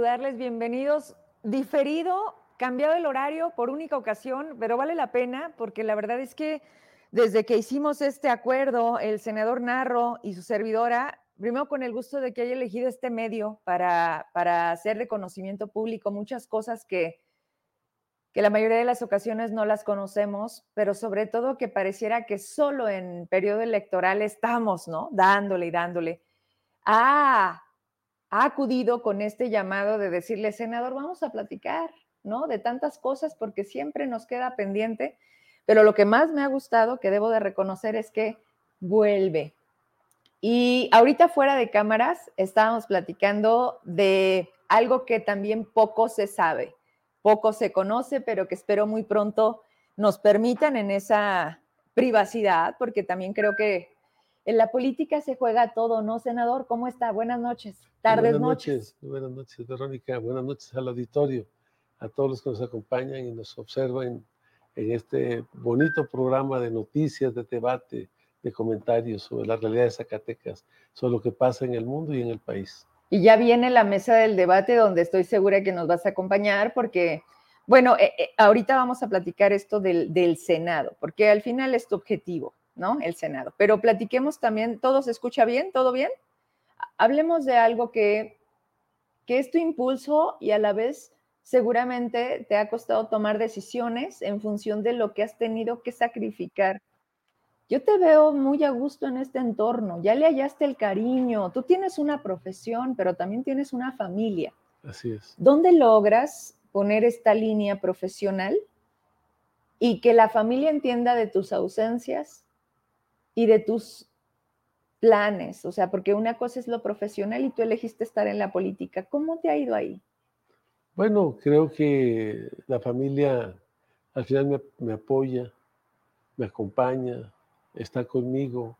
saludarles, bienvenidos. Diferido, cambiado el horario por única ocasión, pero vale la pena porque la verdad es que desde que hicimos este acuerdo, el senador Narro y su servidora, primero con el gusto de que haya elegido este medio para, para hacer reconocimiento público, muchas cosas que, que la mayoría de las ocasiones no las conocemos, pero sobre todo que pareciera que solo en periodo electoral estamos, ¿no? Dándole y dándole. Ah, ha acudido con este llamado de decirle, senador, vamos a platicar, ¿no? De tantas cosas porque siempre nos queda pendiente, pero lo que más me ha gustado, que debo de reconocer, es que vuelve. Y ahorita fuera de cámaras estábamos platicando de algo que también poco se sabe, poco se conoce, pero que espero muy pronto nos permitan en esa privacidad, porque también creo que en la política se juega todo, ¿no, senador? ¿Cómo está? Buenas noches, tardes, buenas noches. Buenas noches, Verónica. Buenas noches al auditorio, a todos los que nos acompañan y nos observan en este bonito programa de noticias, de debate, de comentarios sobre la realidad de Zacatecas, sobre lo que pasa en el mundo y en el país. Y ya viene la mesa del debate donde estoy segura que nos vas a acompañar porque, bueno, eh, eh, ahorita vamos a platicar esto del, del Senado, porque al final es tu objetivo. ¿No? El Senado. Pero platiquemos también, ¿todo se escucha bien? ¿Todo bien? Hablemos de algo que, que es tu impulso y a la vez seguramente te ha costado tomar decisiones en función de lo que has tenido que sacrificar. Yo te veo muy a gusto en este entorno, ya le hallaste el cariño, tú tienes una profesión, pero también tienes una familia. Así es. ¿Dónde logras poner esta línea profesional y que la familia entienda de tus ausencias y de tus planes, o sea, porque una cosa es lo profesional y tú elegiste estar en la política. ¿Cómo te ha ido ahí? Bueno, creo que la familia al final me, apoya, me acompaña, está conmigo.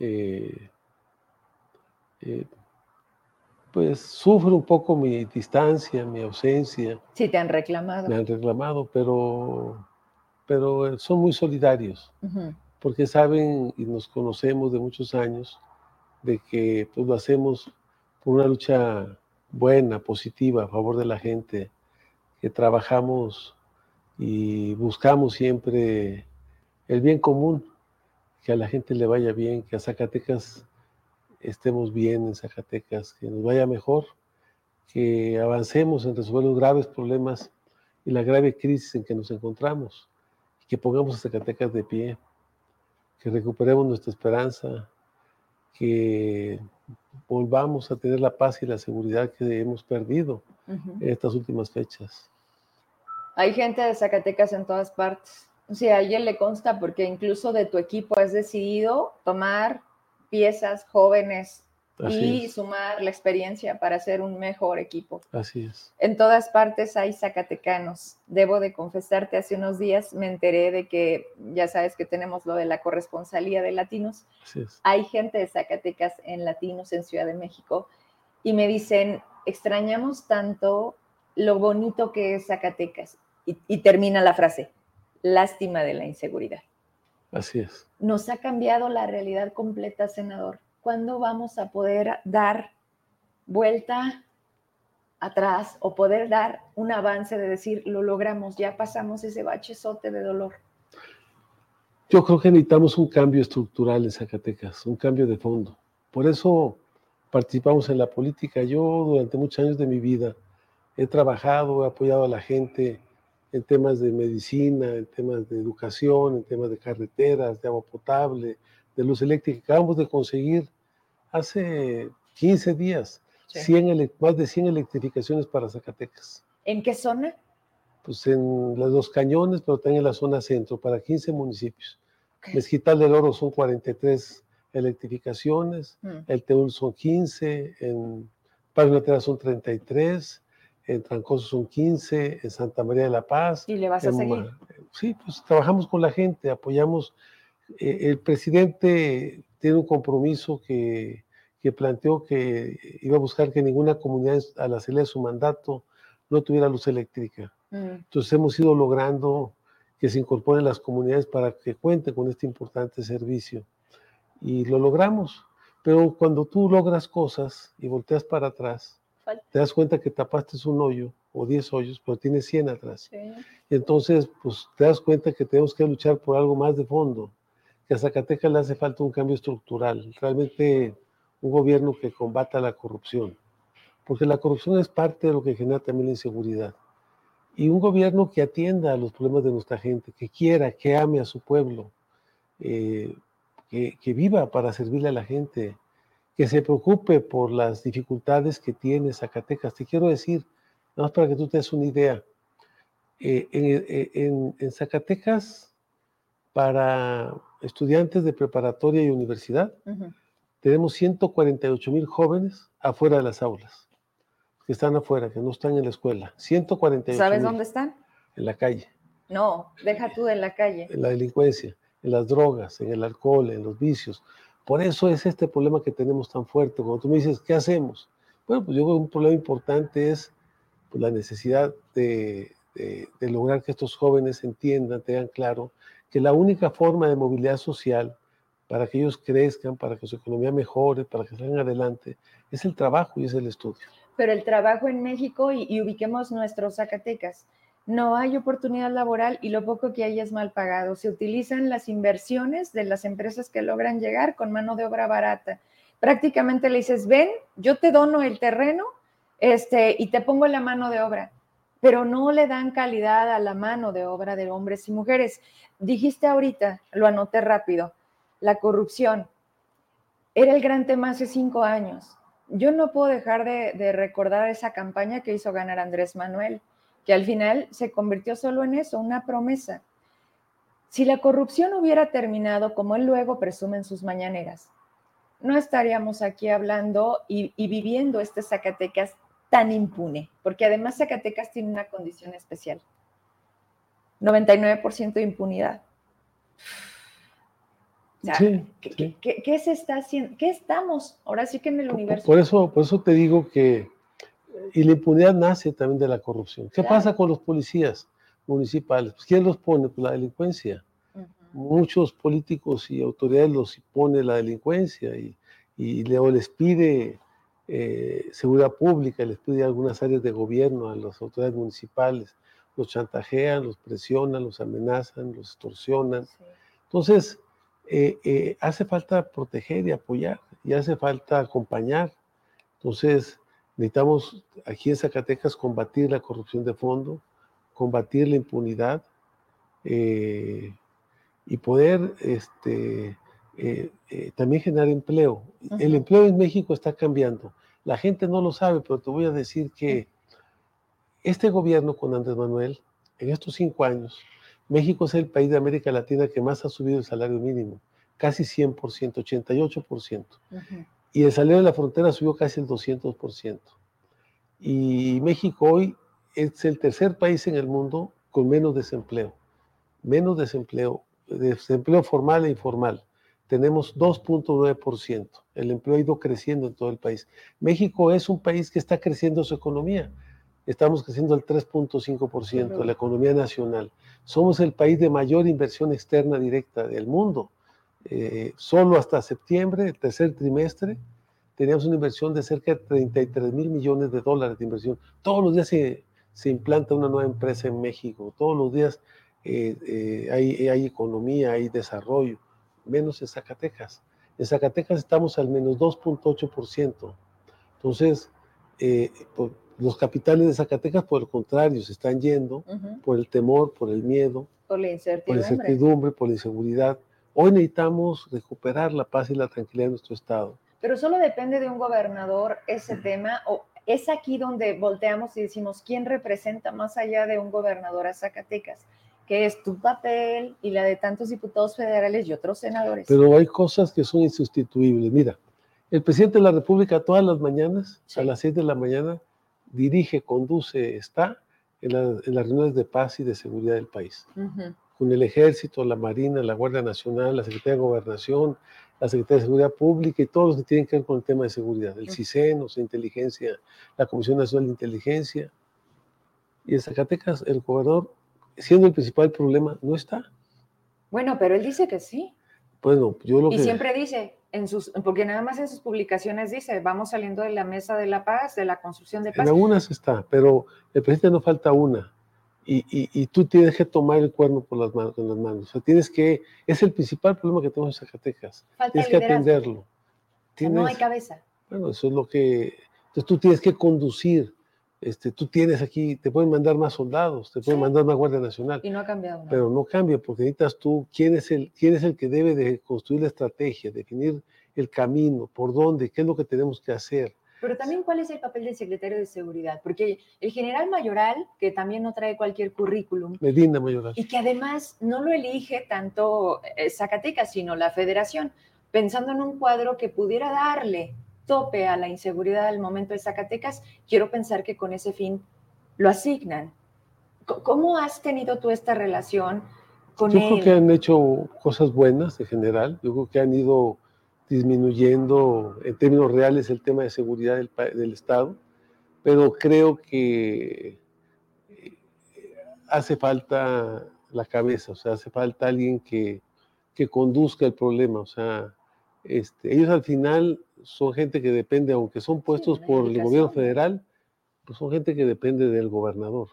Eh, eh, pues sufre un poco mi distancia, mi ausencia. Sí, te han reclamado. Me han reclamado, pero, pero son muy solidarios porque saben y nos conocemos de muchos años de que pues, lo hacemos por una lucha buena, positiva, a favor de la gente, que trabajamos y buscamos siempre el bien común, que a la gente le vaya bien, que a Zacatecas estemos bien en Zacatecas, que nos vaya mejor, que avancemos en resolver los graves problemas y la grave crisis en que nos encontramos, y que pongamos a Zacatecas de pie que recuperemos nuestra esperanza, que volvamos a tener la paz y la seguridad que hemos perdido en estas últimas fechas. Hay gente de Zacatecas en todas partes. O sea, a alguien le consta porque incluso de tu equipo has decidido tomar piezas jóvenes y sumar la experiencia para hacer un mejor equipo. Así es. En todas partes hay zacatecanos. Debo de confesarte, hace unos días me enteré de que ya sabes que tenemos lo de la corresponsalía de latinos. Así es. Hay gente de Zacatecas en latinos en Ciudad de México y me dicen, extrañamos tanto lo bonito que es Zacatecas. Y, y termina la frase, lástima de la inseguridad. Así es. Nos ha cambiado la realidad completa, senador ¿cuándo vamos a poder dar vuelta atrás o poder dar un avance de decir, lo logramos, ya pasamos ese bachezote de dolor? Yo creo que necesitamos un cambio estructural en Zacatecas, un cambio de fondo. Por eso participamos en la política. Yo durante muchos años de mi vida he trabajado, he apoyado a la gente en temas de medicina, en temas de educación, en temas de carreteras, de agua potable, de luz eléctrica. Acabamos de conseguir hace 15 días, más de 100 electrificaciones para Zacatecas. ¿En qué zona? Pues en los cañones, pero también en la zona centro, para 15 municipios. Mezquital del Oro son 43 electrificaciones, mm. el Teúl son 15, en Padre son 33, en Trancoso son 15, en Santa María de la Paz. ¿Y le vas a seguir? Sí, pues trabajamos con la gente, apoyamos. Eh, el presidente tiene un compromiso que que planteó que iba a buscar que ninguna comunidad a la salida de su mandato no tuviera luz eléctrica. Mm. Entonces hemos ido logrando que se incorporen las comunidades para que cuenten con este importante servicio. Y lo logramos. Pero cuando tú logras cosas y volteas para atrás, te das cuenta que tapaste un hoyo o 10 hoyos, pero tiene 100 atrás. Y entonces, pues te das cuenta que tenemos que luchar por algo más de fondo, que a Zacatecas le hace falta un cambio estructural, realmente un gobierno que combata la corrupción, porque la corrupción es parte de lo que genera también la inseguridad. Y un gobierno que atienda a los problemas de nuestra gente, que quiera, que ame a su pueblo, eh, que, que viva para servirle a la gente, que se preocupe por las dificultades que tiene Zacatecas. Te quiero decir, nada más para que tú te des una idea, eh, eh, en, Zacatecas, para estudiantes de preparatoria y universidad, tenemos 148 mil jóvenes afuera de las aulas, que están afuera, que no están en la escuela. 148 ¿Sabes dónde están? En la calle. No, deja tú de la calle. En la delincuencia, en las drogas, en el alcohol, en los vicios. Por eso es este problema que tenemos tan fuerte. Cuando tú me dices, ¿qué hacemos? Bueno, pues yo creo que un problema importante es pues, la necesidad de, lograr que estos jóvenes entiendan, tengan claro que la única forma de movilidad social para que ellos crezcan, para que su economía mejore, para que salgan adelante, es el trabajo y es el estudio. Pero el trabajo en México, y, ubiquemos nuestros Zacatecas, no hay oportunidad laboral y lo poco que hay es mal pagado. Se utilizan las inversiones de las empresas que logran llegar con mano de obra barata. Prácticamente le dices, ven, yo te dono el terreno este, y te pongo la mano de obra, pero no le dan calidad a la mano de obra de hombres y mujeres. Dijiste ahorita, lo anoté rápido, la corrupción. Era el gran tema hace cinco años. Yo no puedo dejar de, recordar esa campaña que hizo ganar Andrés Manuel que al final se convirtió solo en eso, una promesa. Si la corrupción hubiera terminado como él luego presume en sus mañaneras, no estaríamos aquí hablando y, viviendo este Zacatecas tan impune, porque además Zacatecas tiene una condición especial. 99% de impunidad. ¿Qué, se está haciendo? ¿Qué estamos? Ahora sí que en el universo. Por eso, por eso te digo que y la impunidad nace también de la corrupción. ¿Qué pasa con los policías municipales? Pues, ¿Quién los pone? Pues la delincuencia. Muchos políticos y autoridades los pone la delincuencia y, y les pide eh, seguridad pública, les pide algunas áreas de gobierno a las autoridades municipales. Los chantajean, los presionan, los amenazan, los extorsionan. Entonces, eh, eh, hace falta proteger y apoyar y hace falta acompañar. Entonces, Necesitamos aquí en Zacatecas combatir la corrupción de fondo, combatir la impunidad eh, y poder este, también generar empleo. El empleo en México está cambiando. La gente no lo sabe, pero te voy a decir que este gobierno con Andrés Manuel, en estos cinco años, México es el país de América Latina que más ha subido el salario mínimo, casi 100%, 88% y el salario de la frontera subió casi el 200%. Y México hoy es el tercer país en el mundo con menos desempleo, menos desempleo, desempleo formal e informal. Tenemos 2.9%. El empleo ha ido creciendo en todo el país. México es un país que está creciendo su economía. Estamos creciendo al 3.5% de la economía nacional. Somos el país de mayor inversión externa directa del mundo. Eh, solo hasta septiembre, el tercer trimestre, teníamos una inversión de cerca de 33 mil millones de dólares de inversión. Todos los días se, se implanta una nueva empresa en México, todos los días eh, eh, hay, hay, economía, hay desarrollo, menos en Zacatecas. En Zacatecas estamos al menos 2.8%. Entonces, los capitales de Zacatecas, por el contrario, se están yendo por el temor, por el miedo, por la incertidumbre, por la, incertidumbre, por la inseguridad. Hoy necesitamos recuperar la paz y la tranquilidad de nuestro Estado. Pero solo depende de un gobernador ese tema, o es aquí donde volteamos y decimos, ¿quién representa más allá de un gobernador a Zacatecas? que es tu papel y la de tantos diputados federales y otros senadores. Pero hay cosas que son insustituibles. Mira, el presidente de la República todas las mañanas, a las 6 de la mañana, dirige, conduce, está en, las reuniones de paz y de seguridad del país con el Ejército, la Marina, la Guardia Nacional, la Secretaría de Gobernación, la Secretaría de Seguridad Pública y todos los que tienen que ver con el tema de seguridad, el CISEN, o sea, inteligencia, la Comisión Nacional de Inteligencia. Y en Zacatecas, el gobernador, siendo el principal problema, no está. Bueno, pero él dice que sí. Bueno, yo lo y que... siempre dice, en sus, porque nada más en sus publicaciones dice, vamos saliendo de la mesa de la paz, de la construcción de paz. En algunas está, pero el presidente no falta una. Y, y, tú tienes que tomar el cuerno por las manos, con las manos. O sea, tienes que, es el principal problema que tenemos en Zacatecas. tienes que atenderlo. no hay cabeza. Bueno, eso es lo que, entonces tú tienes que conducir este, tú tienes aquí, te pueden mandar más soldados, te pueden mandar más Guardia Nacional. Y no ha cambiado nada. Pero no cambia, porque necesitas tú, ¿quién es, el, quién es el que debe de construir la estrategia, definir el camino, por dónde, qué es lo que tenemos que hacer? Pero también cuál es el papel del secretario de Seguridad, porque el general Mayoral, que también no trae cualquier currículum. Medina Mayoral. Y que además no lo elige tanto eh, Zacatecas, sino la federación, pensando en un cuadro que pudiera darle tope a la inseguridad al momento de Zacatecas, quiero pensar que con ese fin lo asignan. ¿Cómo has tenido tú esta relación con Yo él? creo que han hecho cosas buenas en general. Yo creo que han ido disminuyendo en términos reales el tema de seguridad del, Estado, pero creo que eh, hace falta la cabeza, o sea, hace falta alguien que, que conduzca el problema. O sea, este, ellos al final son gente que depende, aunque son puestos por el gobierno federal, pues son gente que depende del gobernador.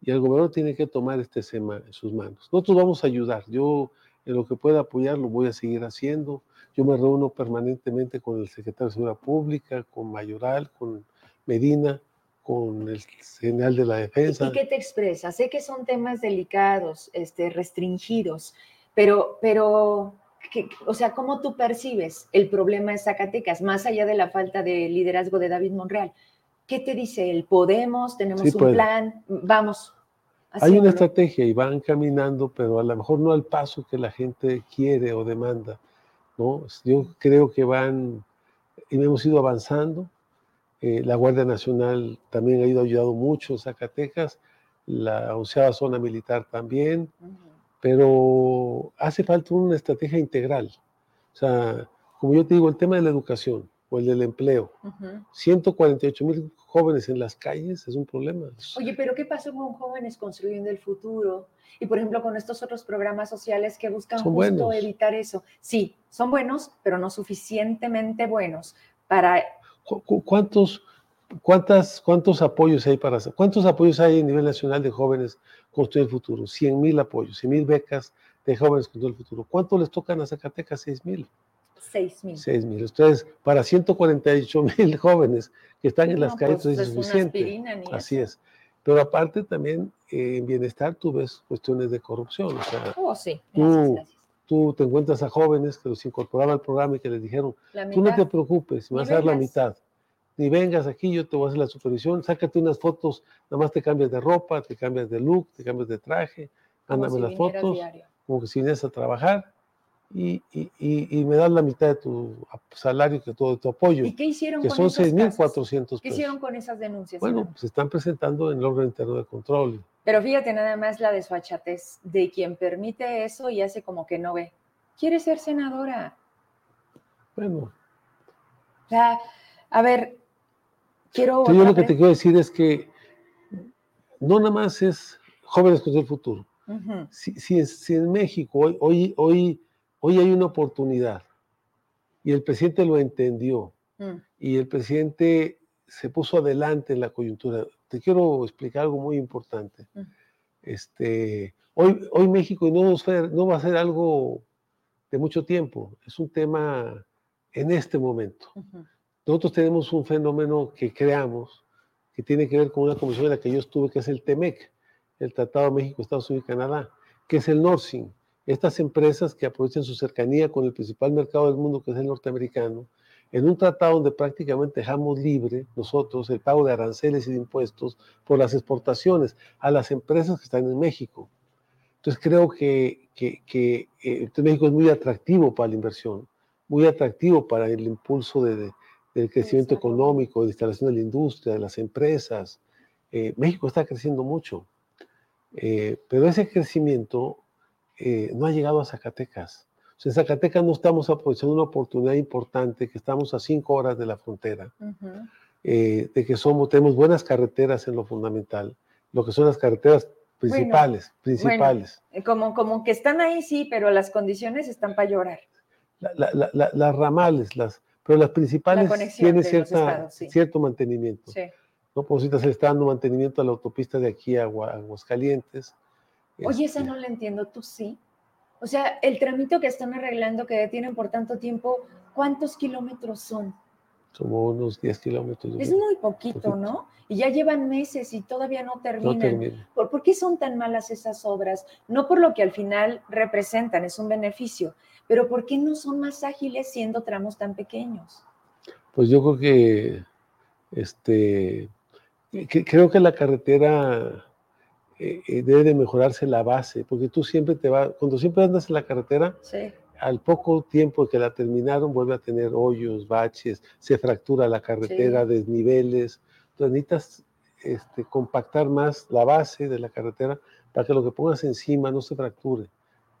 Y el gobernador tiene que tomar este tema en sus manos. Nosotros vamos a ayudar. Yo, en lo que pueda apoyar, lo voy a seguir haciendo. Yo me reúno permanentemente con el secretario de Seguridad Pública, con Mayoral, con Medina, con el general de la defensa. ¿Y qué te expresa? Sé que son temas delicados, este, restringidos, pero, pero o sea, ¿cómo tú percibes el problema de Zacatecas, más allá de la falta de liderazgo de David Monreal? ¿Qué te dice él? ¿Podemos? ¿Tenemos un plan? Vamos. Hay una estrategia y van caminando, pero a lo mejor no al paso que la gente quiere o demanda. ¿no? Yo creo que van, y hemos ido avanzando. Eh, la Guardia Nacional también ha ido ayudando mucho en Zacatecas, la onceava zona militar también pero hace falta una estrategia integral. O sea, como yo te digo, el tema de la educación o el del empleo, 148 mil jóvenes en las calles es un problema. Oye, pero ¿qué pasó con jóvenes construyendo el futuro? Y por ejemplo, con estos otros programas sociales que buscan justo evitar eso. Sí, son buenos, pero no suficientemente buenos para... ¿Cuántos, cuántas, ¿Cuántos apoyos hay para ¿Cuántos apoyos hay a nivel nacional de jóvenes construir el futuro, 100 mil apoyos, 100 mil becas de jóvenes construir el futuro. ¿Cuánto les tocan a Zacatecas? 6 mil. 6 mil. 6 mil. Entonces, para 148 mil jóvenes que están en las calles, pues, es suficiente. Así es. Pero aparte también eh, en bienestar tú ves cuestiones de corrupción. O sea, oh, sí. tú, te encuentras a jóvenes que los incorporaban al programa y que les dijeron, tú no te preocupes, vas a dar la mitad ni vengas aquí, yo te voy a hacer la supervisión, sácate unas fotos, nada más te cambias de ropa, te cambias de look, te cambias de traje, mándame las fotos, como que si vienes a trabajar y, y, me das la mitad de tu salario, que todo tu apoyo. ¿Y qué hicieron que son 6.400 pesos. ¿Qué hicieron con esas denuncias? Bueno, se están presentando en el órgano interno de control. Pero fíjate nada más la desfachatez de quien permite eso y hace como que no ve. Quiere ser senadora. Bueno. O sea, a ver, yo lo que te quiero decir es que no nada más es jóvenes con el futuro. si, en México hoy, hoy, hoy, hoy hay una oportunidad y el presidente lo entendió mm. y el presidente se puso adelante en la coyuntura. Te quiero explicar algo muy importante. Mm. Este, hoy, hoy México no, no va a ser algo de mucho tiempo, es un tema en este momento. Nosotros tenemos un fenómeno que creamos que tiene que ver con una comisión en la que yo estuve, que es el TEMEC, el Tratado México, Estados Unidos Canadá, que es el NORSIN. Estas empresas que aprovechan su cercanía con el principal mercado del mundo, que es el norteamericano, en un tratado donde prácticamente dejamos libre nosotros el pago de aranceles y de impuestos por las exportaciones a las empresas que están en México. Entonces creo que, que, que eh, México es muy atractivo para la inversión, muy atractivo para el impulso de, del crecimiento económico, de la instalación de la industria, de las empresas. Eh, México está creciendo mucho, eh, pero ese crecimiento eh, no ha llegado a Zacatecas. O sea, en Zacatecas no estamos aprovechando una oportunidad importante, que estamos a cinco horas de la frontera, de que somos, tenemos buenas carreteras en lo fundamental, lo que son las carreteras principales, principales. como, como que están ahí, sí, pero las condiciones están para llorar. las ramales, las, pero las principales tienen cierta, cierto mantenimiento. Sí. ¿no? Por si se está dando mantenimiento a la autopista de aquí a Aguascalientes. Oye, esa este no la entiendo, tú sí. O sea, el tramito que están arreglando, que detienen por tanto tiempo, ¿cuántos kilómetros son? Como unos 10 kilómetros. Es muy poquito, ¿no? Y ya llevan meses y todavía no terminan. ¿Por, qué son tan malas esas obras? No por lo que al final representan, es un beneficio, pero ¿por qué no son más ágiles siendo tramos tan pequeños? Pues yo creo que, este, creo que la carretera eh, eh, debe de mejorarse la base, porque tú siempre te vas, cuando siempre andas en la carretera, al poco tiempo que la terminaron vuelve a tener hoyos, baches, se fractura la carretera, desniveles, entonces necesitas este, compactar más la base de la carretera para que lo que pongas encima no se fracture,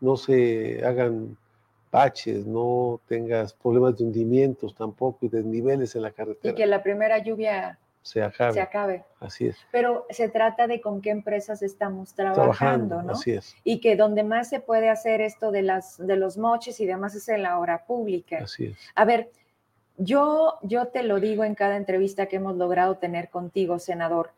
no se hagan baches, no tengas problemas de hundimientos tampoco y desniveles en la carretera. Y que la primera lluvia se acabe. Se acabe. Así es. Pero se trata de con qué empresas estamos trabajando, ¿no? Así es. Y que donde más se puede hacer esto de, las, de los moches y demás es en la obra pública. Así es. A ver, yo, yo te lo digo en cada entrevista que hemos logrado tener contigo, senador.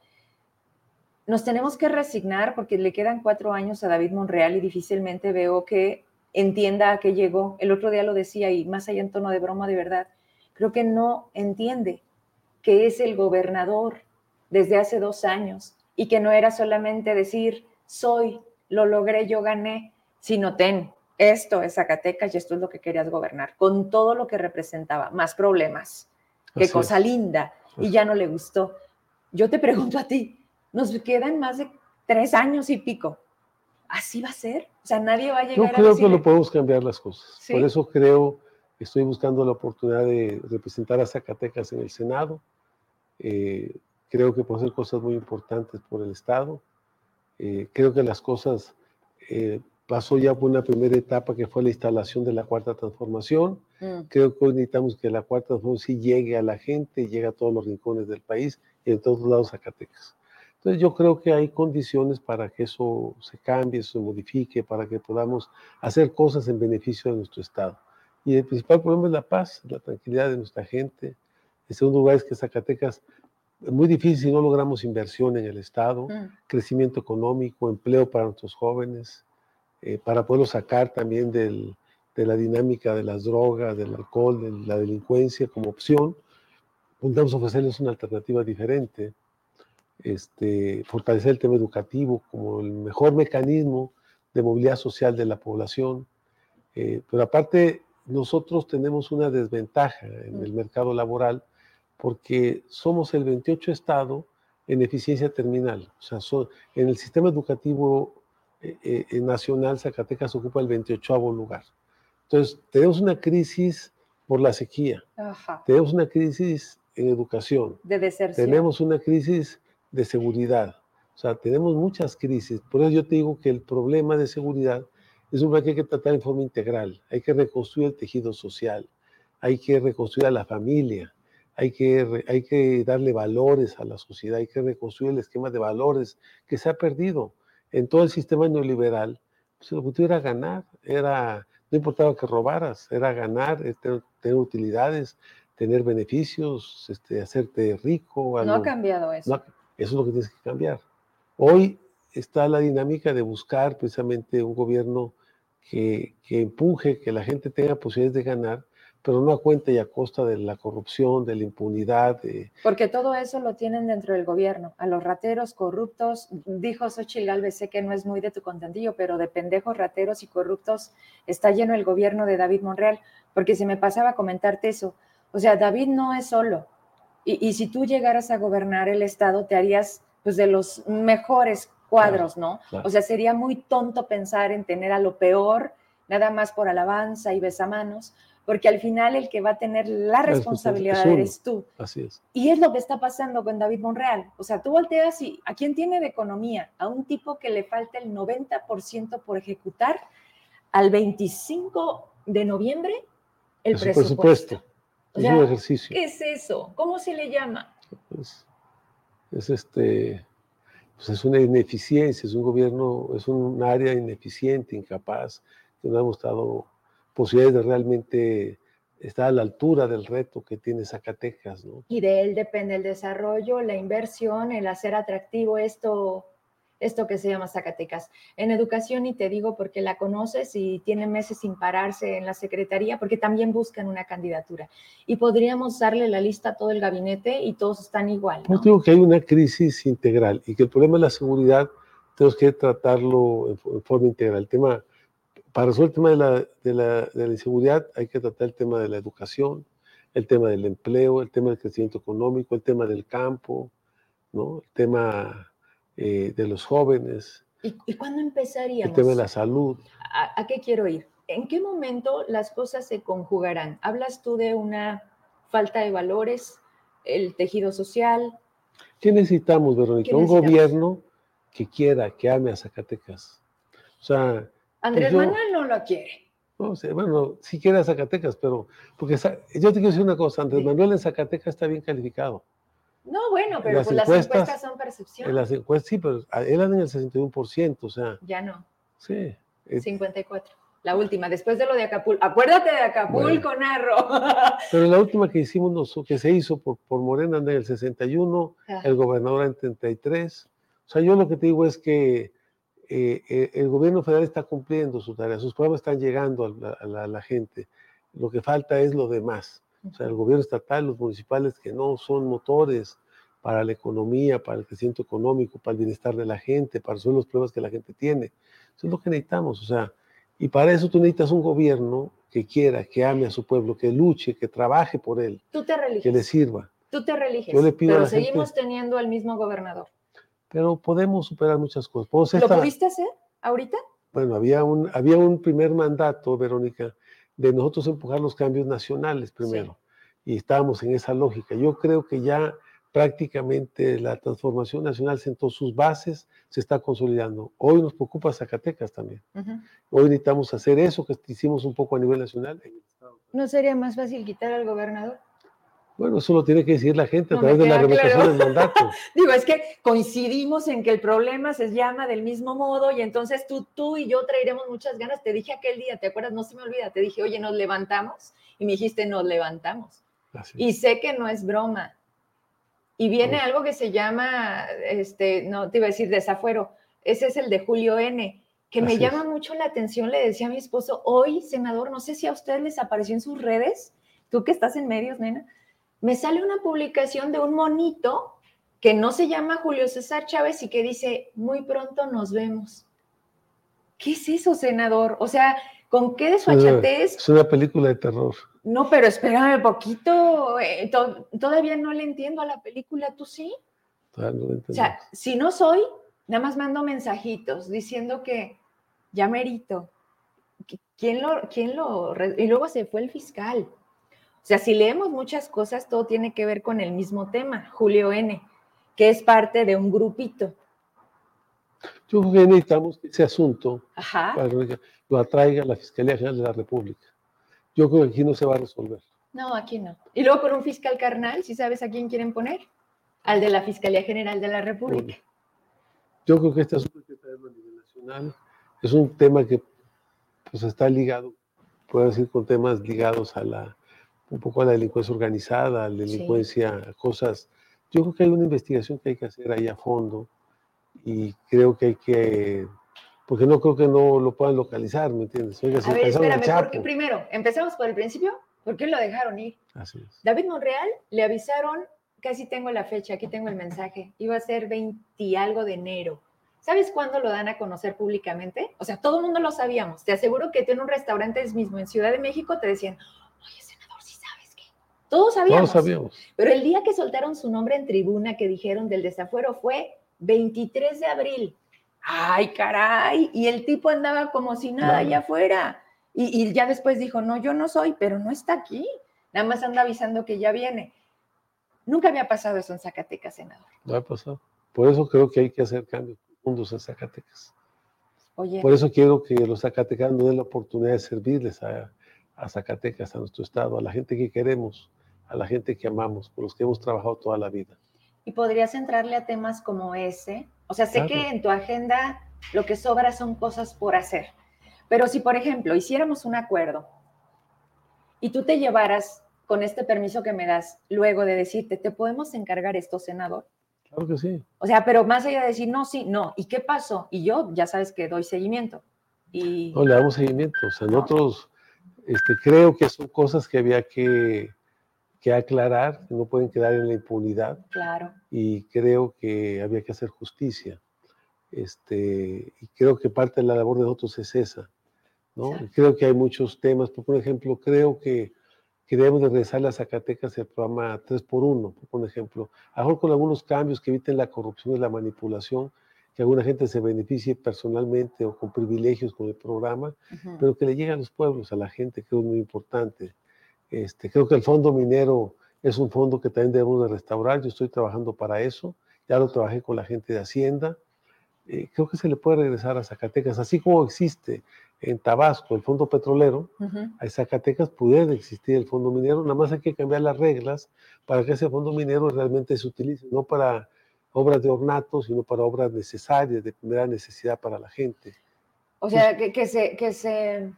Nos tenemos que resignar porque le quedan cuatro años a David Monreal y difícilmente veo que entienda a qué llegó. El otro día lo decía y más allá en tono de broma de verdad, creo que no entiende que es el gobernador desde hace dos años y que no era solamente decir, soy, lo logré, yo gané, sino ten, esto es Zacatecas y esto es lo que querías gobernar, con todo lo que representaba, más problemas, qué cosa linda, y ya no le gustó. Yo te pregunto a ti, nos quedan más de tres años y pico. ¿Así va a ser? O sea, nadie va a llegar Yo creo que lo podemos cambiar las cosas. Por eso creo, estoy buscando la oportunidad de representar a Zacatecas en el Senado. Eh, creo que puede ser cosas muy importantes por el Estado. Eh, creo que las cosas eh, pasó ya por una primera etapa que fue la instalación de la cuarta transformación. Mm. Creo que hoy necesitamos que la cuarta transformación sí llegue a la gente, llegue a todos los rincones del país y en todos lados Zacatecas. Entonces yo creo que hay condiciones para que eso se cambie, se modifique, para que podamos hacer cosas en beneficio de nuestro Estado. Y el principal problema es la paz, la tranquilidad de nuestra gente, en segundo lugar es que Zacatecas es muy difícil si no logramos inversión en el Estado, mm. crecimiento económico, empleo para nuestros jóvenes, eh, para poderlo sacar también de la dinámica de las drogas, del alcohol, de la delincuencia como opción. Podemos ofrecerles una alternativa diferente, este, fortalecer el tema educativo como el mejor mecanismo de movilidad social de la población. Eh, pero aparte, nosotros tenemos una desventaja en mm. el mercado laboral porque somos el 28 estado en eficiencia terminal. O sea, en el sistema educativo eh, eh, nacional, Zacatecas ocupa el 28 lugar. Entonces, tenemos una crisis por la sequía. Tenemos una crisis en educación. De deserción. Tenemos una crisis de seguridad. O sea, tenemos muchas crisis. Por eso yo te digo que el problema de seguridad es un problema que hay que tratar en forma integral. Hay que reconstruir el tejido social. Hay que reconstruir a la familia hay que, hay que darle valores a la sociedad, hay que reconstruir el esquema de valores que se ha perdido en todo el sistema neoliberal. Pues el objetivo era ganar, era, no importaba que robaras, era ganar, tener, utilidades, tener beneficios, este, hacerte rico. no ha cambiado eso. eso es lo que tienes que cambiar. Hoy está la dinámica de buscar precisamente un gobierno que, que empuje, que la gente tenga posibilidades de ganar, pero no a cuenta y a costa de la corrupción, de la impunidad. Porque todo eso lo tienen dentro del gobierno. A los rateros corruptos, dijo Xochitl Galvez, sé que no es muy de tu contentillo, pero de pendejos, rateros y corruptos está lleno el gobierno de David Monreal, porque se me pasaba a comentarte eso. O sea, David no es solo. Y, si tú llegaras a gobernar el Estado, te harías pues de los mejores cuadros, ¿no? O sea, sería muy tonto pensar en tener a lo peor, nada más por alabanza y besamanos, porque al final el que va a tener la responsabilidad eres tú. Así es. Y es lo que está pasando con David Monreal. O sea, tú volteas y a quién tiene de economía, a un tipo que le falta el 90% por ejecutar al 25 de noviembre el es presupuesto. es un ejercicio. ¿Qué es eso? ¿Cómo se le llama? Pues, es este, pues es una ineficiencia, es un gobierno, es un área ineficiente, incapaz, que no ha mostrado posibilidades de realmente estar a la altura del reto que tiene Zacatecas. ¿no? Y de él depende el desarrollo, la inversión, el hacer atractivo esto esto que se llama Zacatecas. En educación, y te digo porque la conoces y tiene meses sin pararse en la secretaría, porque también buscan una candidatura. Y podríamos darle la lista a todo el gabinete y todos están igual. ¿no? Yo digo que hay una crisis integral y que el problema de la seguridad tenemos que tratarlo en, forma integral. El tema, para resolver el tema de la, de, la, de la inseguridad hay que tratar el tema de la educación, el tema del empleo, el tema del crecimiento económico, el tema del campo, ¿no? el tema eh, de los jóvenes. ¿Y, cuándo empezaríamos? El tema de la salud. ¿A, qué quiero ir? ¿En qué momento las cosas se conjugarán? ¿Hablas tú de una falta de valores, el tejido social? ¿Qué necesitamos, Verónica? Un gobierno que quiera, que ame a Zacatecas. O sea... Andrés pues Manuel no lo quiere. No sé, bueno, sí quiere a Zacatecas, pero... Porque yo te quiero decir una cosa, Andrés Manuel en Zacatecas está bien calificado. No, bueno, pero las, pues las encuestas son percepción. En las encuestas, sí, pero eran en el 61%, o sea. Ya no. Sí. 54. La última, después de lo de Acapulco. Acuérdate de Acapulco, Narro. Pero la última que hicimos, que se hizo por, por Morena en el 61, el gobernador en 33. O sea, yo lo que te digo es que eh, eh, el gobierno federal está cumpliendo su tarea, sus programas están llegando a la, a la gente. Lo que falta es lo demás. O sea, el gobierno estatal, los municipales que no son motores para la economía, para el crecimiento económico, para el bienestar de la gente, para resolver los problemas que la gente tiene. Eso es lo que necesitamos. O sea, y para eso tú necesitas un gobierno que quiera, que ame a su pueblo, que luche, que trabaje por él. Tú te religes. Que le sirva. Tú te religes. Yo le pido pero seguimos teniendo al mismo gobernador. Pero podemos superar muchas cosas. ¿Lo pudiste hacer ahorita? Bueno, había un, había un primer mandato, Verónica, de nosotros empujar los cambios nacionales primero. Y estábamos en esa lógica. Yo creo que ya prácticamente la transformación nacional sentó sus bases, se está consolidando. Hoy nos preocupa Zacatecas también. Hoy necesitamos hacer eso que hicimos un poco a nivel nacional. ¿No sería más fácil quitar al gobernador? Bueno, eso lo tiene que decir la gente a través de la revocación del mandato. Digo, es que coincidimos en que el problema se llama del mismo modo y entonces tú, tú y yo traeremos muchas ganas. Te dije aquel día, ¿te acuerdas? No se me olvida. Te dije, oye, nos levantamos. Y me dijiste, nos levantamos. Y sé que no es broma. Y viene algo que se llama, este, no te iba a decir desafuero. Ese es el de Julio N que me llama mucho la atención, le decía a mi esposo, hoy, senador, no sé si a ustedes les apareció en sus redes, tú que estás en medios, nena, me sale una publicación de un monito que no se llama Julio César Chávez y que dice, muy pronto nos vemos. ¿Qué es eso, senador? O sea, ¿con qué desfachatez? Es una película de terror. No, pero espérame un poquito. Eh, todavía no le entiendo a la película, ¿tú sí? o sea, si no soy, nada más mando mensajitos diciendo que ya merito. ¿Quién lo, quién lo? Y luego se fue el fiscal. O sea, si leemos muchas cosas, todo tiene que ver con el mismo tema, Julio N., que es parte de un grupito. Yo creo que necesitamos que ese asunto lo atraiga la Fiscalía General de la República. Yo creo que aquí no se va a resolver. No, aquí no. Y luego por un fiscal carnal, si sabes a quién quieren poner, al de la Fiscalía General de la República. Yo creo que este asunto que traerlo a nivel nacional. Es un tema que pues está ligado, puedo decir, con temas ligados a la un poco a la delincuencia organizada, a la delincuencia, a cosas. Yo creo que hay una investigación que hay que hacer ahí a fondo y creo que hay que, porque no creo que no lo puedan localizar, ¿me entiendes? Oiga, a ver, espérame, porque, primero, empezamos por el principio, ¿por qué lo dejaron ir? Así es. David Monreal le avisaron, casi tengo la fecha, aquí tengo el mensaje, iba a ser 20 y algo de enero. ¿Sabes cuándo lo dan a conocer públicamente? O sea, todo el mundo lo sabíamos. Te aseguro que en un restaurante mismo en Ciudad de México te decían, todos sabíamos. Todos sabíamos. Pero el día que soltaron su nombre en tribuna, que dijeron del desafuero, fue 23 de abril. Ay, caray. Y el tipo andaba como si nada allá afuera. Y, ya después dijo, no, yo no soy, pero no está aquí. Nada más anda avisando que ya viene. Nunca había pasado eso en Zacatecas, senador. No ha pasado. Por eso creo que hay que hacer cambios profundos en Zacatecas. Oye. Por eso quiero que los zacatecanos den la oportunidad de servirles a, a Zacatecas, a nuestro estado, a la gente que queremos a la gente que amamos, por los que hemos trabajado toda la vida. ¿Y podrías entrarle a temas como ese? O sea, sé que en tu agenda lo que sobra son cosas por hacer, pero si, por ejemplo, hiciéramos un acuerdo y tú te llevaras con este permiso que me das luego de decirte, ¿te podemos encargar esto, senador? Claro que sí. O sea, pero más allá de decir, no, sí, no, ¿y qué pasó? Y yo ya sabes que doy seguimiento. Y... No, le damos seguimiento. O sea, nosotros este, creo que son cosas que había que, que aclarar, que no pueden quedar en la impunidad. Claro. Y creo que había que hacer justicia. Este, y creo que parte de la labor de nosotros es esa. ¿no? Creo que hay muchos temas. Por ejemplo, creo que que debemos de regresar a Zacatecas el programa 3x1, por ejemplo, a mejor con algunos cambios que eviten la corrupción y la manipulación, que alguna gente se beneficie personalmente o con privilegios con el programa, pero que le llegue a los pueblos, a la gente, creo que es muy importante. Este, creo que el fondo minero es un fondo que también debemos de restaurar, yo estoy trabajando para eso, ya lo trabajé con la gente de Hacienda, eh, creo que se le puede regresar a Zacatecas, así como existe en Tabasco el fondo petrolero, a Zacatecas puede existir el fondo minero, nada más hay que cambiar las reglas para que ese fondo minero realmente se utilice, no para obras de ornato, sino para obras necesarias, de primera necesidad para la gente. O sea, que, que se, que se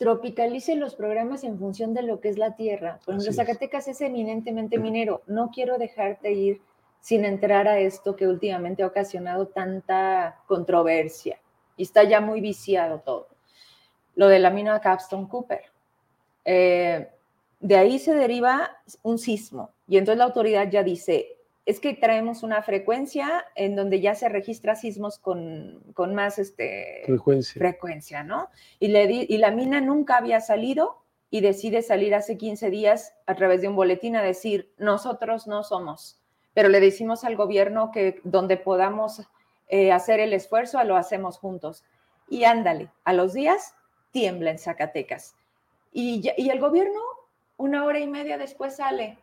tropicalice los programas en función de lo que es la tierra. Por ejemplo, Zacatecas es eminentemente minero. No quiero dejarte ir sin entrar a esto que últimamente ha ocasionado tanta controversia y está ya muy viciado todo. Lo de la mina Capstone Cooper. Eh, de ahí se deriva un sismo y entonces la autoridad ya dice, es que traemos una frecuencia en donde ya se registra sismos con, con más este, frecuencia. frecuencia, ¿no? Y, le y la mina nunca había salido y decide salir hace 15 días a través de un boletín a decir, nosotros no somos pero le decimos al gobierno que donde podamos eh, hacer el esfuerzo, lo hacemos juntos. Y ándale, a los días tiembla en Zacatecas. Y, y el gobierno, una hora y media después sale.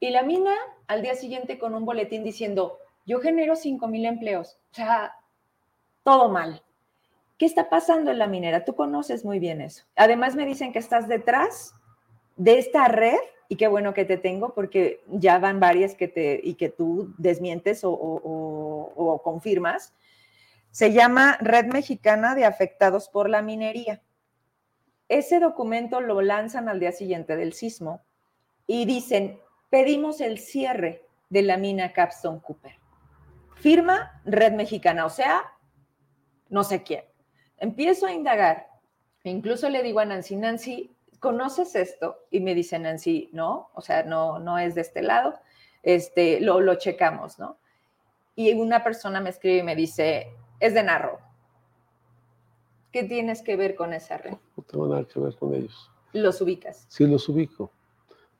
Y la mina al día siguiente con un boletín diciendo, yo genero 5 mil empleos. O sea, todo mal. ¿Qué está pasando en la minera? Tú conoces muy bien eso. Además me dicen que estás detrás de esta red y qué bueno que te tengo porque ya van varias que te y que tú desmientes o, confirmas. Se llama Red Mexicana de Afectados por la Minería. Ese documento lo lanzan al día siguiente del sismo y dicen, pedimos el cierre de la mina Capstone Cooper. Firma Red Mexicana, o sea, no sé quién. Empiezo a indagar. Incluso le digo a Nancy, Nancy, ¿conoces esto? Y me dice Nancy, no, o sea, no, no es de este lado, este, lo, lo checamos, ¿no? Y una persona me escribe y me dice, es de Narro. ¿Qué tienes que ver con esa red? No tengo nada que ver con ellos. ¿Los ubicas? Sí, los ubico.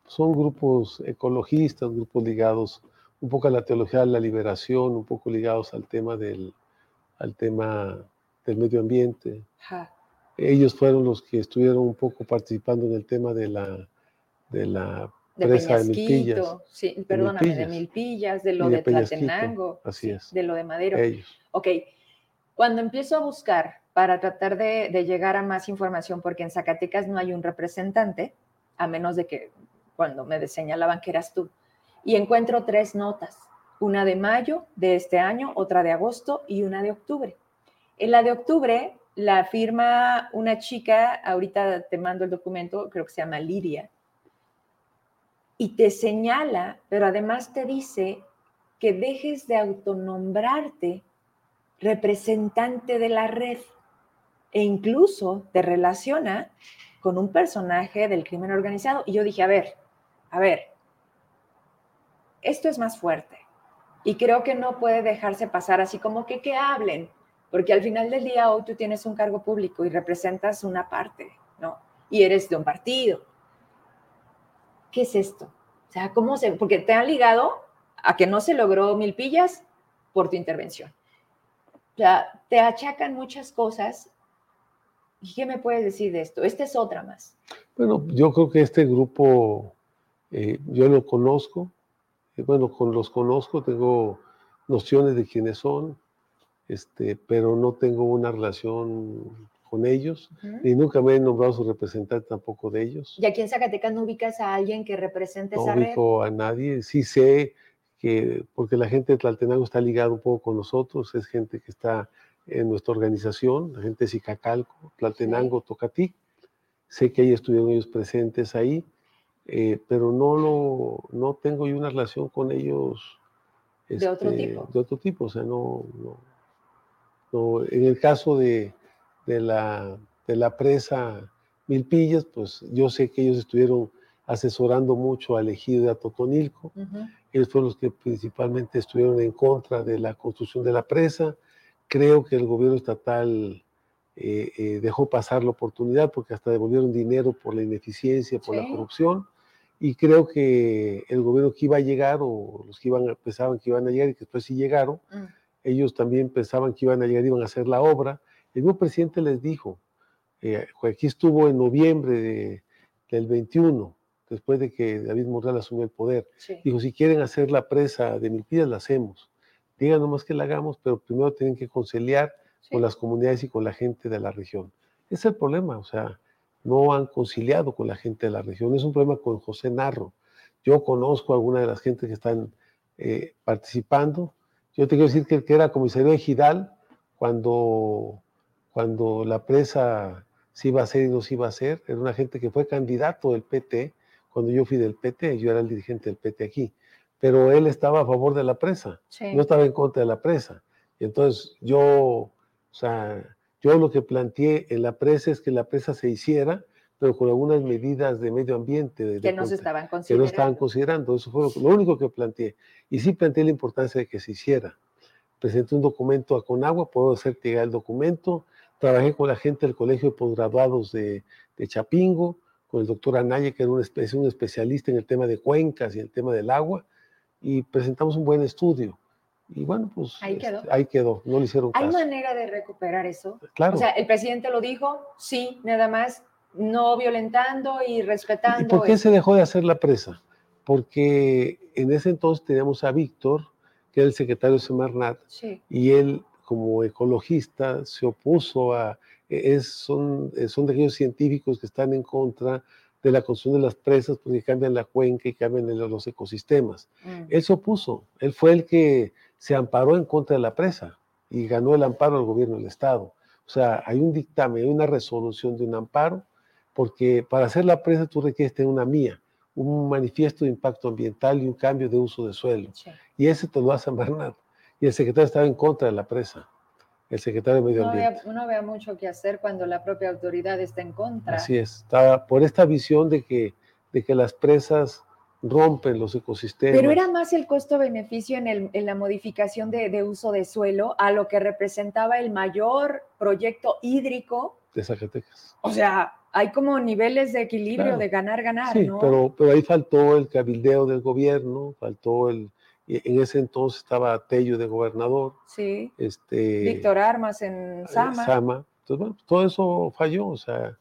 Son grupos ecologistas, grupos ligados un poco a la teología de la liberación, un poco ligados al tema del, al tema del medio ambiente. Ajá ellos fueron los que estuvieron un poco participando en el tema de la, de la presa de, Milpillas. Sí, perdóname, de Milpillas, de lo de, Tlatenango. Así es. De lo de Madero. Ellos. Ok, cuando empiezo a buscar para tratar de, de, llegar a más información, porque en Zacatecas no hay un representante, a menos de que cuando me señalaban que eras tú, y encuentro tres notas, una de mayo de este año, otra de agosto y una de octubre. En la de octubre la firma una chica, ahorita te mando el documento, creo que se llama Lidia, y te señala, pero además te dice que dejes de autonombrarte representante de la red e incluso te relaciona con un personaje del crimen organizado. Y yo dije, a ver, a ver, esto es más fuerte y creo que no puede dejarse pasar así como que que hablen, porque al final del día hoy tú tienes un cargo público y representas una parte, ¿no? Y eres de un partido. ¿Qué es esto? O sea, ¿cómo se...? Porque te han ligado a que no se logró mil pillas por tu intervención. O sea, te achacan muchas cosas. ¿Y qué me puedes decir de esto? Esta es otra más. Bueno, yo creo que este grupo, eh, yo lo conozco. bueno, con los conozco, tengo nociones de quiénes son, este, pero no tengo una relación con ellos, y nunca me he nombrado su representante tampoco de ellos. ¿Y aquí en Zacatecas no ubicas a alguien que represente no esa red? No ubico a nadie, sí sé que, porque la gente de Tlaltenango está ligada un poco con nosotros, es gente que está en nuestra organización, la gente de Zicacalco, Tlaltenango, Tocatí, sé que ahí estuvieron ellos presentes ahí, eh, pero no, lo, no tengo yo una relación con ellos. de otro este, tipo. De otro tipo, o sea, no, no, en el caso de, de, la, de la presa Milpillas, pues yo sé que ellos estuvieron asesorando mucho al ejido de Atotonilco. Ellos fueron los que principalmente estuvieron en contra de la construcción de la presa. Creo que el gobierno estatal eh, eh, dejó pasar la oportunidad porque hasta devolvieron dinero por la ineficiencia, por la corrupción. Y creo que el gobierno que iba a llegar, o los que iban, pensaban que iban a llegar y que después sí llegaron, mm. ellos también pensaban que iban a llegar, y iban a hacer la obra. El mismo presidente les dijo, eh, aquí estuvo en noviembre del 21, después de que David Morral asumió el poder. Dijo, si quieren hacer la presa de Milpillas, la hacemos. Digan nomás que la hagamos, pero primero tienen que conciliar con las comunidades y con la gente de la región. Ese es el problema, o sea, no han conciliado con la gente de la región. Es un problema con José Narro. Yo conozco a alguna de las gentes que están eh, participando. Yo te quiero decir que el que era comisario de Gidal, cuando, cuando la presa se iba a hacer y no se iba a hacer, era una gente que fue candidato del PT, cuando yo fui del PT, yo era el dirigente del PT aquí, pero él estaba a favor de la presa, no estaba en contra de la presa. Y entonces yo, o sea, yo lo que planteé en la presa es que la presa se hiciera, pero con algunas medidas de medio ambiente. que no se estaban considerando. Que no estaban considerando, eso fue lo, único que planteé. Y sí planteé la importancia de que se hiciera. Presenté un documento a Conagua, puedo hacer llegar el documento, trabajé con la gente del Colegio de Postgraduados de, de Chapingo, con el doctor Anaya, que era un, es un especialista en el tema de cuencas y el tema del agua, y presentamos un buen estudio. Y bueno, pues ahí este, quedó. ahí quedó, no le hicieron ¿Hay manera de recuperar eso? Claro. O sea, el presidente lo dijo, sí, nada más, no violentando y respetando. ¿Y por qué se dejó de hacer la presa? Porque en ese entonces teníamos a Víctor, que era el secretario de Semarnat, y él como ecologista se opuso a, es, son, son de aquellos científicos que están en contra de la construcción de las presas porque cambian la cuenca y cambian los ecosistemas. Mm. Él se opuso, él fue el que se amparó en contra de la presa y ganó el amparo al gobierno del Estado. O sea, hay un dictamen, hay una resolución de un amparo, porque para hacer la presa tú requieres tener una mía, un manifiesto de impacto ambiental y un cambio de uso de suelo. Y ese te lo hace Bernardo y el secretario estaba en contra de la presa, el secretario de Medio Ambiente. No había, mucho que hacer cuando la propia autoridad está en contra. Así es, estaba por esta visión de que, de que las presas rompen los ecosistemas. Pero era más el costo-beneficio en, en, la modificación de, de, uso de suelo a lo que representaba el mayor proyecto hídrico. De Zacatecas. O sea, hay como niveles de equilibrio de ganar, ganar, sí, Pero, pero ahí faltó el cabildeo del gobierno, faltó el, en ese entonces estaba Tello de gobernador. Sí. Este, Víctor Armas en eh, Sama. Sama. Entonces, bueno, todo eso falló, o sea.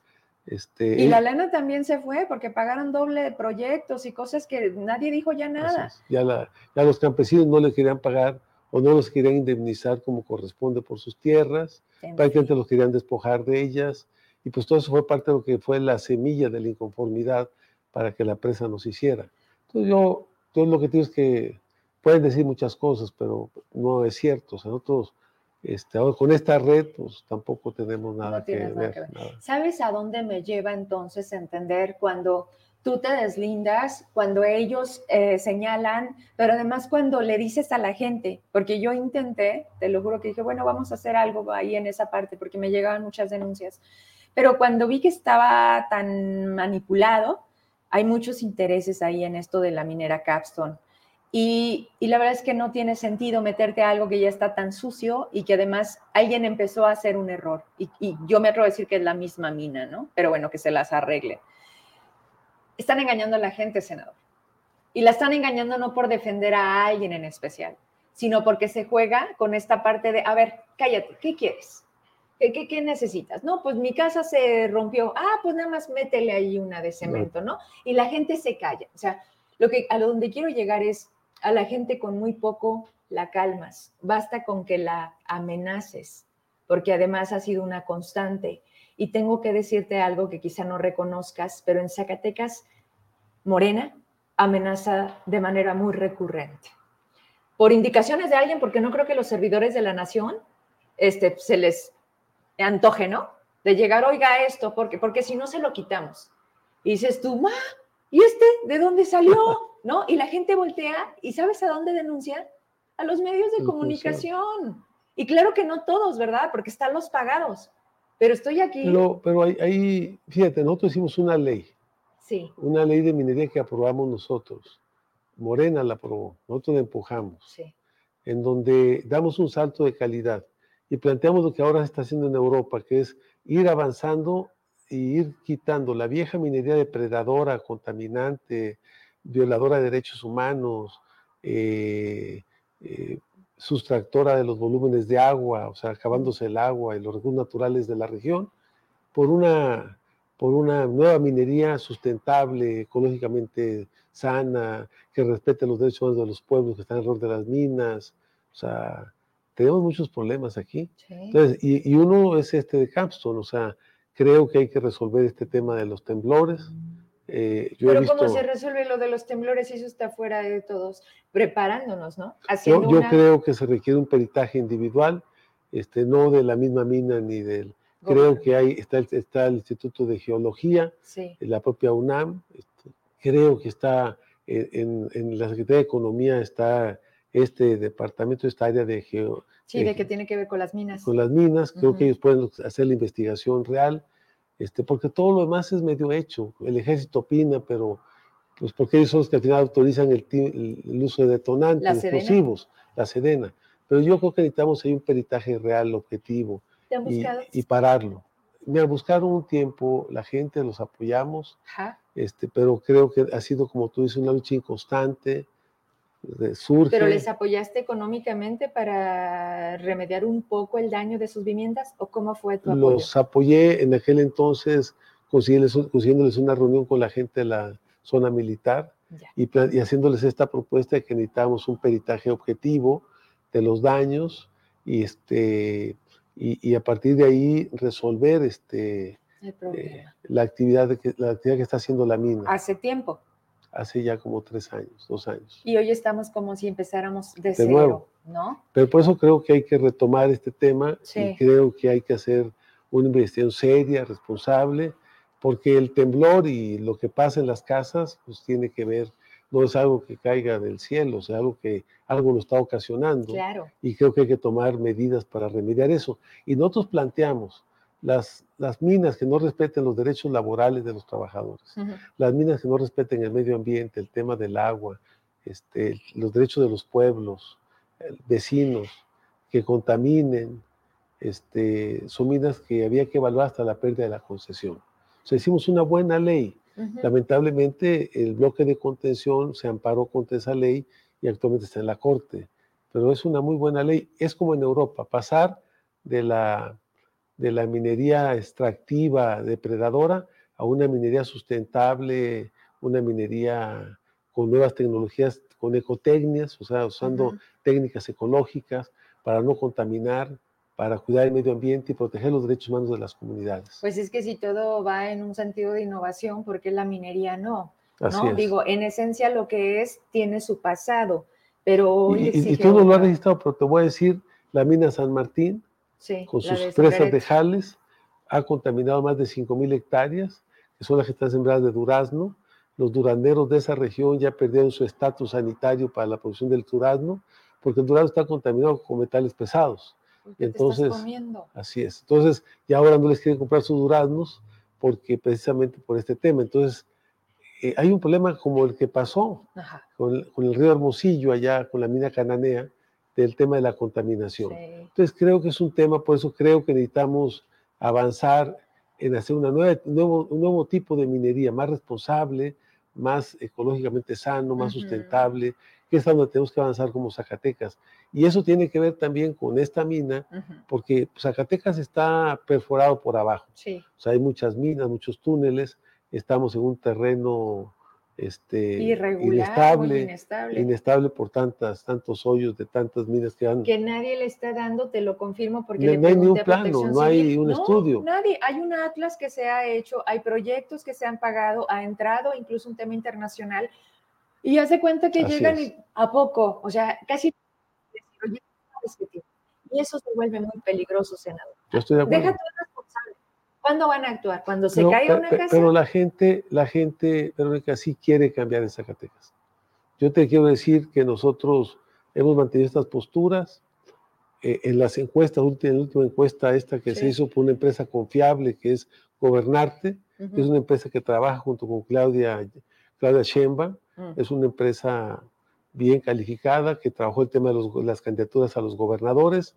Este, y la lana también se fue porque pagaron doble de proyectos y cosas que nadie dijo ya nada. Ya, la, ya los campesinos no les querían pagar o no los querían indemnizar como corresponde por sus tierras, prácticamente los querían despojar de ellas, y pues todo eso fue parte de lo que fue la semilla de la inconformidad para que la presa nos hiciera. Entonces yo, yo lo que tienes que pueden decir muchas cosas, pero no es cierto. O sea, nosotros este, con esta red, pues tampoco tenemos nada, que, ver, ¿Sabes a dónde me lleva entonces entender cuando tú te deslindas, cuando ellos eh, señalan, pero además cuando le dices a la gente, porque yo intenté, te lo juro que dije, bueno, vamos a hacer algo ahí en esa parte, porque me llegaban muchas denuncias, pero cuando vi que estaba tan manipulado, hay muchos intereses ahí en esto de la minera Capstone. Y, la verdad es que no tiene sentido meterte a algo que ya está tan sucio y que además alguien empezó a hacer un error. Y, yo me atrevo a decir que es la misma mina, ¿no? Pero bueno, que se las arregle. Están engañando a la gente, senador. Y la están engañando no por defender a alguien en especial, sino porque se juega con esta parte de, a ver, cállate, ¿qué quieres? ¿Qué, qué, necesitas? No, pues mi casa se rompió. Ah, pues nada más métele ahí una de cemento, ¿no? Y la gente se calla. O sea, lo que a donde quiero llegar es a la gente con muy poco la calmas, basta con que la amenaces, porque además ha sido una constante. Y tengo que decirte algo que quizá no reconozcas, pero en Zacatecas, Morena amenaza de manera muy recurrente. Por indicaciones de alguien, porque no creo que los servidores de la nación este, se les antoje, ¿no? de llegar, oiga esto, porque, porque si no se lo quitamos. Y dices tú, ma, ¿y este de dónde salió? ¿No? Y la gente voltea y ¿sabes a dónde denuncia? A los medios de comunicación. Y claro que no todos, ¿verdad? Porque están los pagados. Pero estoy aquí. Pero, pero ahí, fíjate, nosotros hicimos una ley. Sí. Una ley de minería que aprobamos nosotros. Morena la aprobó, nosotros la empujamos. Sí. En donde damos un salto de calidad y planteamos lo que ahora se está haciendo en Europa, que es ir avanzando y ir quitando la vieja minería depredadora, contaminante, violadora de derechos humanos, eh, eh, sustractora de los volúmenes de agua, o sea, acabándose el agua y los recursos naturales de la región, por una, por una nueva minería sustentable, ecológicamente sana, que respete los derechos de los pueblos que están alrededor de las minas. O sea, tenemos muchos problemas aquí. Entonces, y, uno es este de Capstone, o sea, creo que hay que resolver este tema de los temblores. Eh, Pero ¿cómo se resuelve lo de los temblores? Eso está fuera de todos, preparándonos, ¿no? Haciendo yo, creo que se requiere un peritaje individual, este, no de la misma mina ni del... Creo que hay, está, el, está el Instituto de Geología, la propia UNAM, este, creo que está en, la Secretaría de Economía está este departamento, esta área de geo... Sí, de, que tiene que ver con las minas. Con las minas, creo que ellos pueden hacer la investigación real este, porque todo lo demás es medio hecho. El ejército opina, pero pues porque ellos son los que al final autorizan el, uso de detonantes, explosivos, la sedena. Pero yo creo que necesitamos ahí un peritaje real, objetivo, y, y, pararlo. Mira, buscaron un tiempo, la gente los apoyamos, este, pero creo que ha sido, como tú dices, una lucha inconstante, ¿Pero les apoyaste económicamente para remediar un poco el daño de sus viviendas o cómo fue tu apoyo? Los apoyé en aquel entonces consiguiéndoles, una reunión con la gente de la zona militar y, y, haciéndoles esta propuesta de que necesitábamos un peritaje objetivo de los daños y, este, y, a partir de ahí resolver este, eh, la, actividad que, la actividad que está haciendo la mina. Hace tiempo hace ya como tres años, dos años. Y hoy estamos como si empezáramos de, cero, nuevo. ¿no? Pero por eso creo que hay que retomar este tema y creo que hay que hacer una investigación seria, responsable, porque el temblor y lo que pasa en las casas, pues tiene que ver, no es algo que caiga del cielo, es algo que algo lo está ocasionando. Claro. Y creo que hay que tomar medidas para remediar eso. Y nosotros planteamos, las, las minas que no respeten los derechos laborales de los trabajadores, las minas que no respeten el medio ambiente, el tema del agua, este, los derechos de los pueblos, vecinos, que contaminen, este, son minas que había que evaluar hasta la pérdida de la concesión. O sea, hicimos una buena ley. Lamentablemente, el bloque de contención se amparó contra esa ley y actualmente está en la Corte. Pero es una muy buena ley. Es como en Europa, pasar de la de la minería extractiva, depredadora, a una minería sustentable, una minería con nuevas tecnologías, con ecotecnias, o sea, usando técnicas ecológicas para no contaminar, para cuidar el medio ambiente y proteger los derechos humanos de las comunidades. Pues es que si todo va en un sentido de innovación, ¿por qué la minería no? ¿no? Digo, en esencia lo que es tiene su pasado, pero Y, y tú no lo has registrado, pero te voy a decir, la mina San Martín con sus presas de jales, ha contaminado más de 5.000 hectáreas, que son las que están sembradas de durazno. Los duranderos de esa región ya perdieron su estatus sanitario para la producción del durazno, porque el durazno está contaminado con metales pesados. Entonces, así es. Entonces, ya ahora no les quieren comprar sus duraznos porque precisamente por este tema. Entonces, eh, hay un problema como el que pasó con, con, el río Hermosillo allá, con la mina cananea, del tema de la contaminación. Entonces creo que es un tema, por eso creo que necesitamos avanzar en hacer una nueva, un, nuevo, un nuevo tipo de minería más responsable, más ecológicamente sano, más sustentable, que es donde tenemos que avanzar como Zacatecas. Y eso tiene que ver también con esta mina, porque Zacatecas está perforado por abajo. Sí. O sea, hay muchas minas, muchos túneles, estamos en un terreno este, inestable, inestable, por tantas, tantos hoyos de tantas minas que han... Que nadie le está dando, te lo confirmo porque no, no hay ni un plano, no hay un estudio. Nadie, hay un atlas que se ha hecho, hay proyectos que se han pagado, ha entrado incluso un tema internacional y hace cuenta que llegan a poco, o sea, casi... Y eso se vuelve muy peligroso, senador. Yo estoy de acuerdo. Deja. ¿Cuándo van a actuar? ¿Cuando se caiga una casa? Pero la gente, la gente, Verónica, sí quiere cambiar en Zacatecas. Yo te quiero decir que nosotros hemos mantenido estas posturas. Eh, en las encuestas, en la última encuesta esta que se hizo por una empresa confiable que es Gobernarte, es una empresa que trabaja junto con Claudia, Claudia Sheinbaum, mm. es una empresa bien calificada que trabajó el tema de las candidaturas a los gobernadores.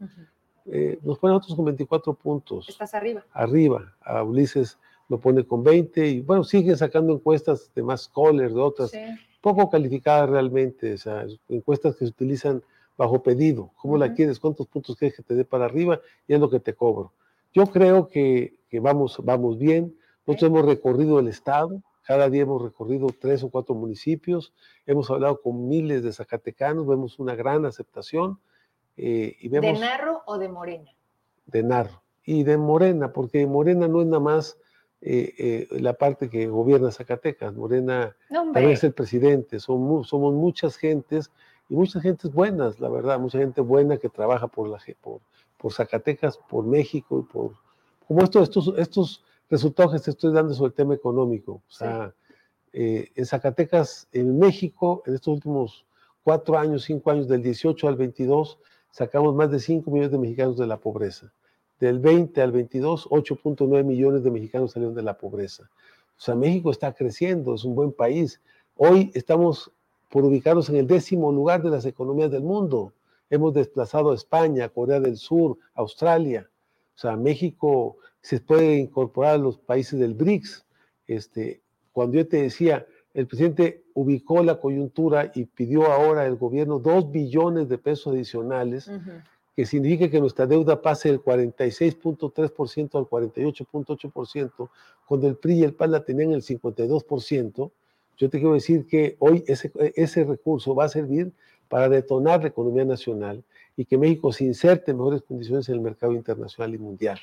Eh, nos pone otros con 24 puntos. Estás arriba. Arriba. A Ulises lo pone con 20 y bueno, siguen sacando encuestas de más Scholar, de otras, poco calificadas realmente, o sea, encuestas que se utilizan bajo pedido. ¿Cómo la quieres? ¿Cuántos puntos quieres que te dé para arriba? Y es lo que te cobro. Yo creo que, que vamos, vamos bien. Nosotros hemos recorrido el Estado, cada día hemos recorrido tres o cuatro municipios, hemos hablado con miles de zacatecanos, vemos una gran aceptación. Eh, y vemos, ¿De Narro o de Morena? De Narro. Y de Morena, porque Morena no es nada más eh, eh, la parte que gobierna Zacatecas. Morena también es el presidente. Somos, somos muchas gentes y muchas gentes buenas, la verdad, mucha gente buena que trabaja por, la, por, por Zacatecas, por México y por... Como estos, estos, estos resultados que te estoy dando sobre el tema económico. O sea, en Zacatecas, en México, en estos últimos cuatro años, cinco años, del 18 al 22, sacamos más de 5 millones de mexicanos de la pobreza. Del 20 al 22, 8.9 millones de mexicanos salieron de la pobreza. O sea, México está creciendo, es un buen país. Hoy estamos por ubicarnos en el décimo lugar de las economías del mundo. Hemos desplazado a España, Corea del Sur, Australia. O sea, México se puede incorporar a los países del BRICS. Este, cuando yo te decía, el presidente ubicó la coyuntura y pidió ahora al gobierno dos billones de pesos adicionales, que significa que nuestra deuda pase del 46.3% al 48.8%, cuando el PRI y el PAN la tenían el 52%. Yo te quiero decir que hoy ese, ese recurso va a servir para detonar la economía nacional y que México se inserte en mejores condiciones en el mercado internacional y mundial.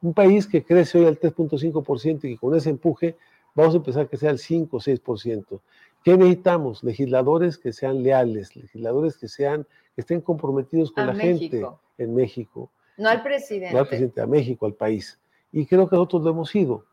Un país que crece hoy al 3.5% y que con ese empuje vamos a empezar que sea el 5 o 6%. ¿Qué necesitamos? Legisladores que sean leales, legisladores que sean, que estén comprometidos con la gente en México. No al presidente. No al presidente, a México, al país. Y creo que nosotros lo hemos sido.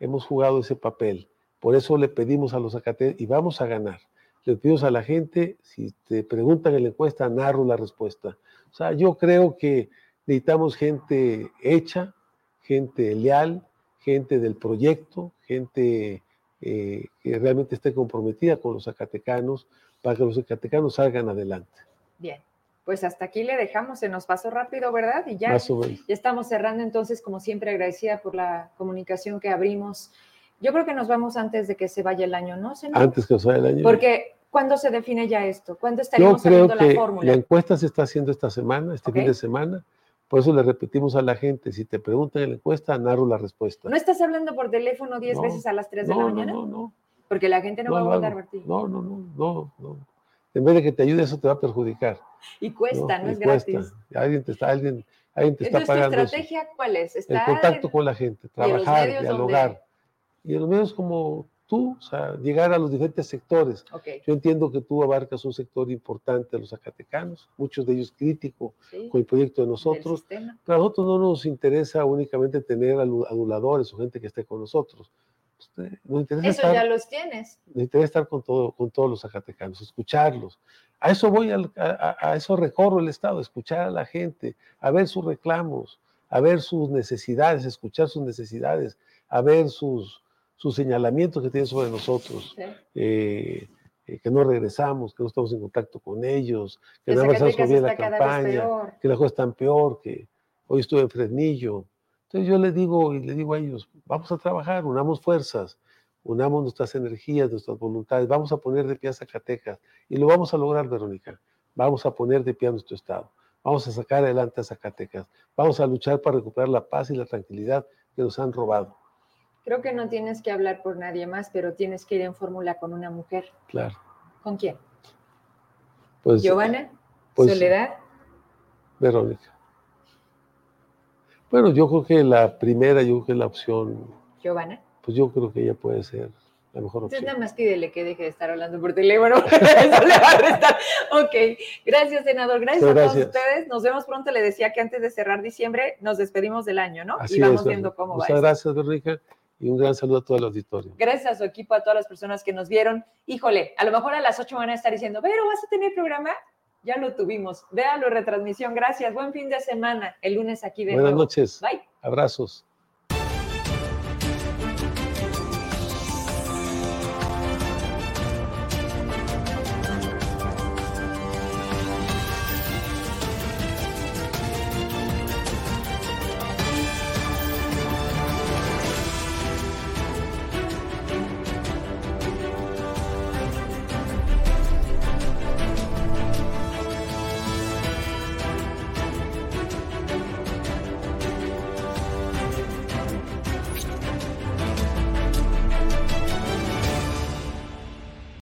Hemos jugado ese papel. Por eso le pedimos a los Zacateros, y vamos a ganar. Le pedimos a la gente, si te preguntan en la encuesta, narro la respuesta. O sea, yo creo que necesitamos gente hecha, gente leal, gente del proyecto, gente eh, que realmente esté comprometida con los zacatecanos para que los zacatecanos salgan adelante. Bien, pues hasta aquí le dejamos, se nos pasó rápido, ¿verdad? Y ya, ya estamos cerrando entonces, como siempre, agradecida por la comunicación que abrimos. Yo creo que nos vamos antes de que se vaya el año, ¿no? Antes que se vaya el año. Porque, ¿cuándo se define ya esto? ¿Cuándo estaríamos Yo creo que la fórmula? La encuesta se está haciendo esta semana, este fin de semana. Por eso le repetimos a la gente, si te preguntan en la encuesta, narro la respuesta. ¿No estás hablando por teléfono 10 veces a las 3 de la mañana? No, no, no. Porque la gente no, va a votar por ti. No, no, no, no, no. En vez de que te ayude, eso te va a perjudicar. Y cuesta, no, es gratis. Alguien te está, alguien, alguien te está pagando. ¿Tu estrategia cuál es? El contacto con la gente, trabajar, dialogar. Y en los medios como tú, o sea, llegar a los diferentes sectores. Yo entiendo que tú abarcas un sector importante de los zacatecanos, muchos de ellos críticos con el proyecto de nosotros, pero a nosotros no nos interesa únicamente tener aduladores o gente que esté con nosotros. Nos interesa eso ya los tienes. Nos interesa estar con, todo, con todos los zacatecanos, escucharlos. A eso voy, a, a eso recorro el Estado, escuchar a la gente, a ver sus reclamos, a ver sus necesidades, escuchar sus necesidades, a ver sus, sus señalamientos que tienen sobre nosotros, eh, eh, que no regresamos, que no estamos en contacto con ellos, que, no avanzamos bien la campaña, que la cosa tan peor, que hoy estuve en Fresnillo. Entonces yo les digo y le digo a ellos, vamos a trabajar, unamos fuerzas, unamos nuestras energías, nuestras voluntades, vamos a poner de pie a Zacatecas y lo vamos a lograr, Verónica. Vamos a poner de pie a nuestro Estado. Vamos a sacar adelante a Zacatecas. Vamos a luchar para recuperar la paz y la tranquilidad que nos han robado. Creo que no tienes que hablar por nadie más, pero tienes que ir en fórmula con una mujer. Claro. ¿Con quién? Pues, Giovanna, pues, Soledad. Verónica. Bueno, yo creo que la primera, yo creo que la opción. Giovanna. Pues yo creo que ella puede ser la mejor opción. Entonces nada más pídele que deje de estar hablando por teléfono. Eso le va a restar. Ok, gracias, senador. Gracias a todos ustedes. Nos vemos pronto. Le decía que antes de cerrar diciembre nos despedimos del año, ¿no? y vamos viendo cómo va. Muchas gracias, Verónica. Y un gran saludo a todo el auditorio. Gracias a su equipo, a todas las personas que nos vieron. Híjole, a lo mejor a las 8 van a estar diciendo, pero ¿vas a tener programa? Ya lo tuvimos. Véalo, retransmisión. Gracias. Buen fin de semana. El lunes aquí de Buenas noches. Bye. Abrazos.